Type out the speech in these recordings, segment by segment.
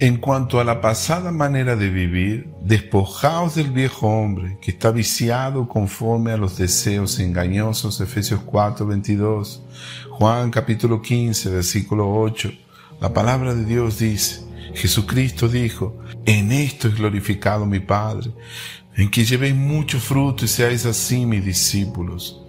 En cuanto a la pasada manera de vivir, despojaos del viejo hombre que está viciado conforme a los deseos engañosos, Efesios 4, 22, Juan capítulo 15, versículo 8. La palabra de Dios dice, Jesucristo dijo, en esto es glorificado mi Padre, en que llevéis mucho fruto y seáis así mis discípulos.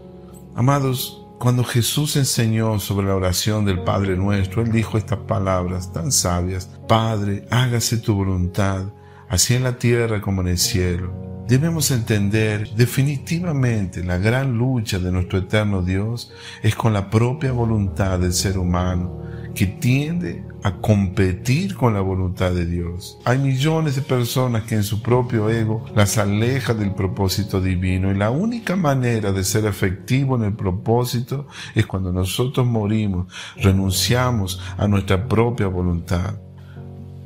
Amados, cuando Jesús enseñó sobre la oración del Padre nuestro, Él dijo estas palabras tan sabias, Padre, hágase tu voluntad, así en la tierra como en el cielo. Debemos entender definitivamente la gran lucha de nuestro eterno Dios es con la propia voluntad del ser humano que tiende a competir con la voluntad de Dios. Hay millones de personas que en su propio ego las aleja del propósito divino y la única manera de ser efectivo en el propósito es cuando nosotros morimos, renunciamos a nuestra propia voluntad.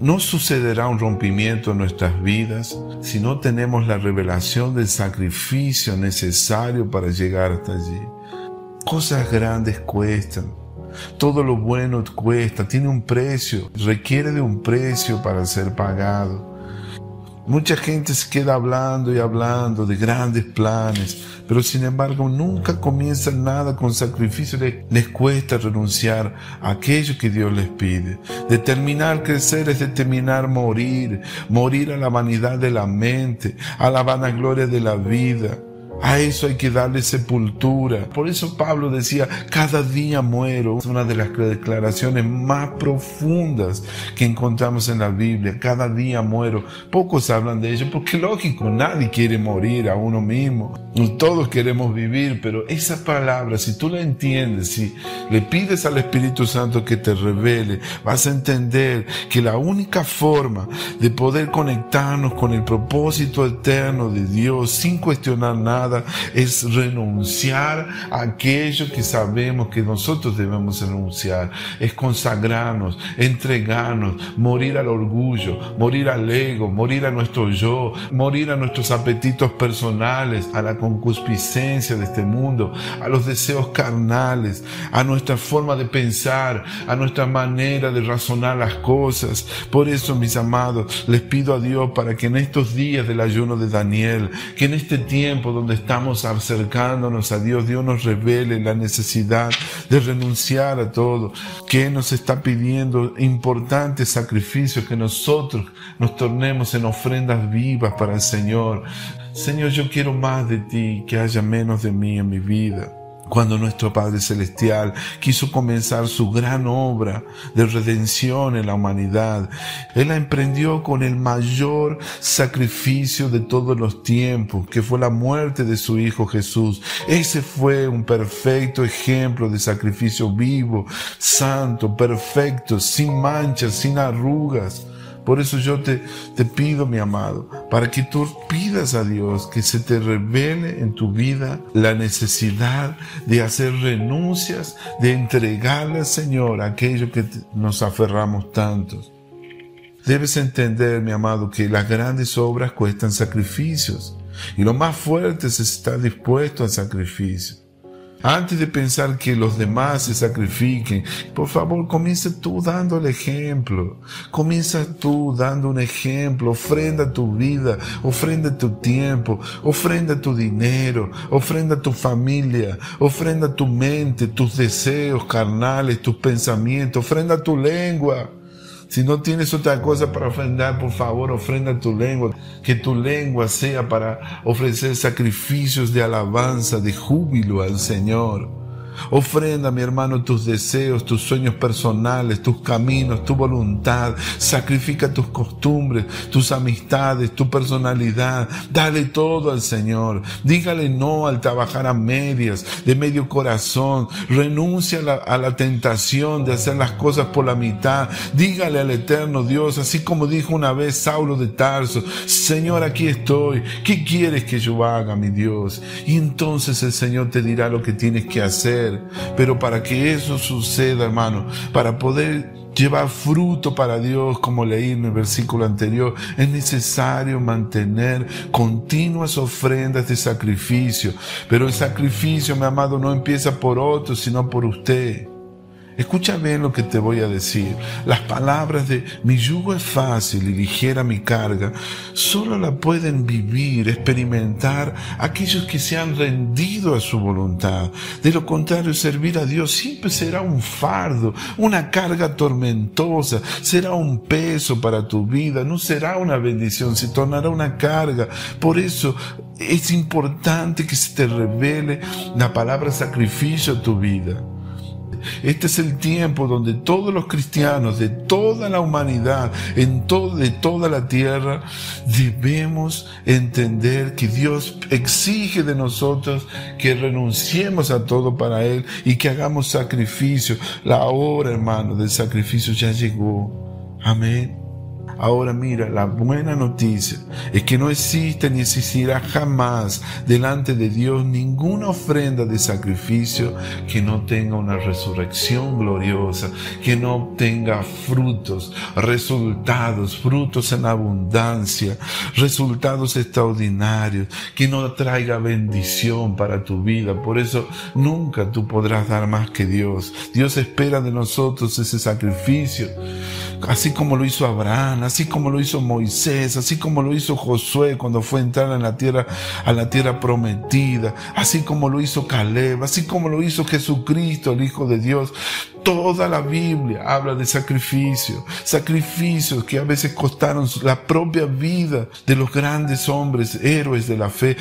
No sucederá un rompimiento en nuestras vidas si no tenemos la revelación del sacrificio necesario para llegar hasta allí. Cosas grandes cuestan, todo lo bueno cuesta, tiene un precio, requiere de un precio para ser pagado. Mucha gente se queda hablando y hablando de grandes planes, pero sin embargo nunca comienzan nada con sacrificio. Les, cuesta renunciar a aquello que Dios les pide. Determinar crecer es determinar morir, morir a la vanidad de la mente, a la vanagloria de la vida. A eso hay que darle sepultura. Por eso Pablo decía, cada día muero. Es una de las declaraciones más profundas que encontramos en la Biblia. Cada día muero. Pocos hablan de ello porque lógico, nadie quiere morir a uno mismo. Todos queremos vivir, pero esa palabra, si tú la entiendes, si le pides al Espíritu Santo que te revele, vas a entender que la única forma de poder conectarnos con el propósito eterno de Dios sin cuestionar nada, es renunciar a aquello que sabemos que nosotros debemos renunciar. Es consagrarnos, entregarnos, morir al orgullo, morir al ego, morir a nuestro yo, morir a nuestros apetitos personales, a la concupiscencia de este mundo, a los deseos carnales, a nuestra forma de pensar, a nuestra manera de razonar las cosas. Por eso, mis amados, les pido a Dios para que en estos días del ayuno de Daniel, que en este tiempo donde estamos acercándonos a Dios, Dios nos revele la necesidad de renunciar a todo, que nos está pidiendo importantes sacrificios, que nosotros nos tornemos en ofrendas vivas para el Señor. Señor, yo quiero más de ti, que haya menos de mí en mi vida cuando nuestro Padre Celestial quiso comenzar su gran obra de redención en la humanidad. Él la emprendió con el mayor sacrificio de todos los tiempos, que fue la muerte de su Hijo Jesús. Ese fue un perfecto ejemplo de sacrificio vivo, santo, perfecto, sin manchas, sin arrugas. Por eso yo te, te pido, mi amado, para que tú pidas a Dios que se te revele en tu vida la necesidad de hacer renuncias, de entregarle al Señor aquello que nos aferramos tantos. Debes entender, mi amado, que las grandes obras cuestan sacrificios y lo más fuerte es estar dispuesto al sacrificio. Antes de pensar que los demás se sacrifiquen, por favor, comienza tú dando el ejemplo. Comienza tú dando un ejemplo. Ofrenda tu vida, ofrenda tu tiempo, ofrenda tu dinero, ofrenda tu familia, ofrenda tu mente, tus deseos carnales, tus pensamientos, ofrenda tu lengua. Si no tienes otra cosa para ofrendar, por favor, ofrenda tu lengua. Que tu lengua sea para ofrecer sacrificios de alabanza, de júbilo al Señor. Ofrenda, mi hermano, tus deseos, tus sueños personales, tus caminos, tu voluntad. Sacrifica tus costumbres, tus amistades, tu personalidad. Dale todo al Señor. Dígale no al trabajar a medias, de medio corazón. Renuncia a la, a la tentación de hacer las cosas por la mitad. Dígale al eterno Dios, así como dijo una vez Saulo de Tarso, Señor, aquí estoy. ¿Qué quieres que yo haga, mi Dios? Y entonces el Señor te dirá lo que tienes que hacer pero para que eso suceda, hermano, para poder llevar fruto para Dios, como leí en el versículo anterior, es necesario mantener continuas ofrendas de sacrificio. Pero el sacrificio, mi amado, no empieza por otro, sino por usted. Escucha bien lo que te voy a decir. Las palabras de mi yugo es fácil y ligera mi carga, solo la pueden vivir, experimentar aquellos que se han rendido a su voluntad. De lo contrario, servir a Dios siempre será un fardo, una carga tormentosa, será un peso para tu vida, no será una bendición, se tornará una carga. Por eso es importante que se te revele la palabra sacrificio a tu vida. Este es el tiempo donde todos los cristianos de toda la humanidad, en todo, de toda la tierra, debemos entender que Dios exige de nosotros que renunciemos a todo para Él y que hagamos sacrificio. La hora, hermano, del sacrificio ya llegó. Amén. Ahora mira, la buena noticia es que no existe ni existirá jamás delante de Dios ninguna ofrenda de sacrificio que no tenga una resurrección gloriosa, que no tenga frutos, resultados, frutos en abundancia, resultados extraordinarios, que no traiga bendición para tu vida. Por eso nunca tú podrás dar más que Dios. Dios espera de nosotros ese sacrificio así como lo hizo Abraham, así como lo hizo Moisés, así como lo hizo Josué cuando fue a entrar en la tierra, a la tierra prometida, así como lo hizo Caleb, así como lo hizo Jesucristo, el Hijo de Dios. Toda la Biblia habla de sacrificio, sacrificios que a veces costaron la propia vida de los grandes hombres, héroes de la fe.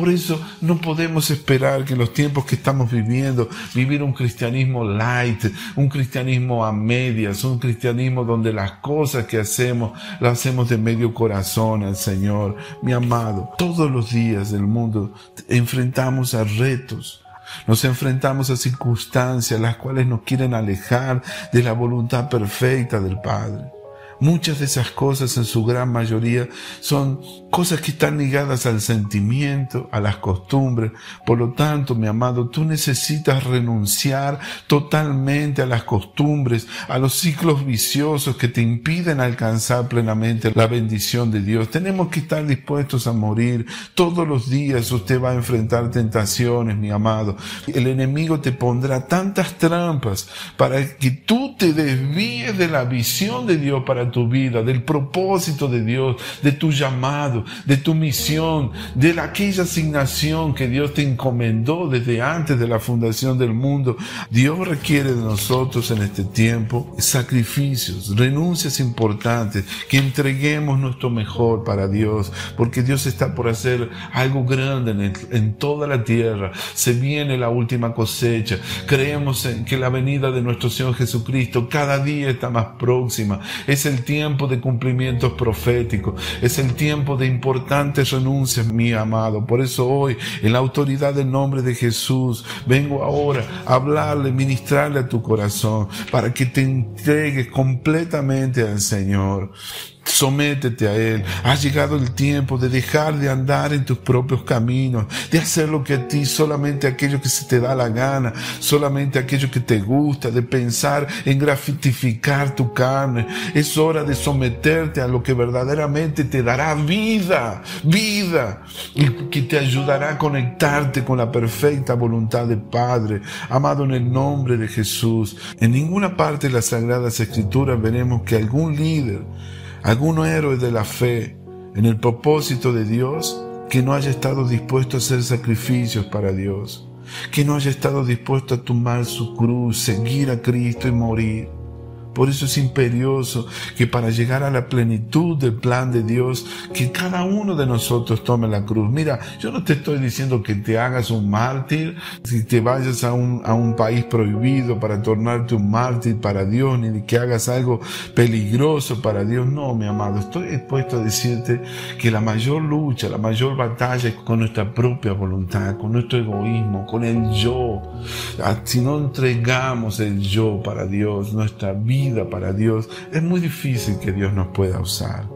Por eso no podemos esperar que en los tiempos que estamos viviendo, vivir un cristianismo light, un cristianismo a medias, un cristianismo donde las cosas que hacemos las hacemos de medio corazón al Señor. Mi amado, todos los días del mundo enfrentamos a retos. Nos enfrentamos a circunstancias las cuales nos quieren alejar de la voluntad perfecta del Padre. Muchas de esas cosas en su gran mayoría son cosas que están ligadas al sentimiento, a las costumbres. Por lo tanto, mi amado, tú necesitas renunciar totalmente a las costumbres, a los ciclos viciosos que te impiden alcanzar plenamente la bendición de Dios. Tenemos que estar dispuestos a morir. Todos los días usted va a enfrentar tentaciones, mi amado. El enemigo te pondrá tantas trampas para que tú te desvíes de la visión de Dios para tu vida, del propósito de Dios, de tu llamado, de tu misión, de aquella asignación que Dios te encomendó desde antes de la fundación del mundo. Dios requiere de nosotros en este tiempo sacrificios, renuncias importantes, que entreguemos nuestro mejor para Dios, porque Dios está por hacer algo grande en, en toda la tierra. Se viene la última cosecha. Creemos en que la venida de nuestro Señor Jesucristo cada día está más próxima. Es el tiempo de cumplimientos proféticos, es el tiempo de importantes renuncias, mi amado. Por eso hoy, en la autoridad del nombre de Jesús, vengo ahora a hablarle, ministrarle a tu corazón, para que te entregues completamente al Señor. Sométete a Él. Ha llegado el tiempo de dejar de andar en tus propios caminos, de hacer lo que a ti, solamente aquello que se te da la gana, solamente aquello que te gusta, de pensar en grafitificar tu carne. Es hora de someterte a lo que verdaderamente te dará vida, vida, y que te ayudará a conectarte con la perfecta voluntad del Padre. Amado en el nombre de Jesús, en ninguna parte de las Sagradas Escrituras veremos que algún líder, algún héroe de la fe en el propósito de Dios que no haya estado dispuesto a hacer sacrificios para Dios, que no haya estado dispuesto a tomar su cruz, seguir a Cristo y morir. Por eso es imperioso que para llegar a la plenitud del plan de Dios, que cada uno de nosotros tome la cruz. Mira, yo no te estoy diciendo que te hagas un mártir, si te vayas a un, a un país prohibido para tornarte un mártir para Dios, ni que hagas algo peligroso para Dios. No, mi amado, estoy dispuesto a decirte que la mayor lucha, la mayor batalla es con nuestra propia voluntad, con nuestro egoísmo, con el yo. Ah, si no entregamos el yo para Dios, nuestra vida, para Dios, es muy difícil que Dios nos pueda usar.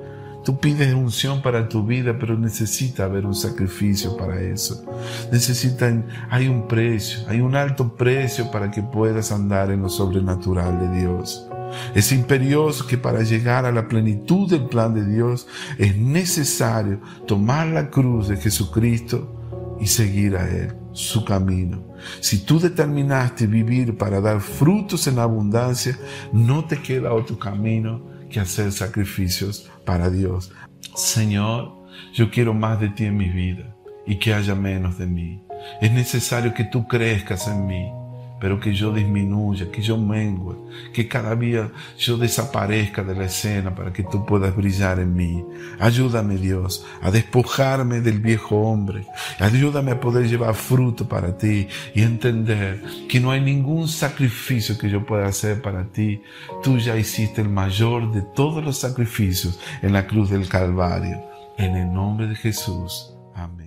Tú pides unción para tu vida, pero necesita haber un sacrificio para eso. Necesitan, hay un precio, hay un alto precio para que puedas andar en lo sobrenatural de Dios. Es imperioso que para llegar a la plenitud del plan de Dios es necesario tomar la cruz de Jesucristo y seguir a Él. Su camino. Si tú determinaste vivir para dar frutos en abundancia, no te queda otro camino que hacer sacrificios para Dios. Señor, yo quiero más de ti en mi vida y que haya menos de mí. Es necesario que tú crezcas en mí pero que yo disminuya, que yo mengue, que cada día yo desaparezca de la escena para que tú puedas brillar en mí. Ayúdame Dios a despojarme del viejo hombre. Ayúdame a poder llevar fruto para ti y entender que no hay ningún sacrificio que yo pueda hacer para ti. Tú ya hiciste el mayor de todos los sacrificios en la cruz del Calvario. En el nombre de Jesús. Amén.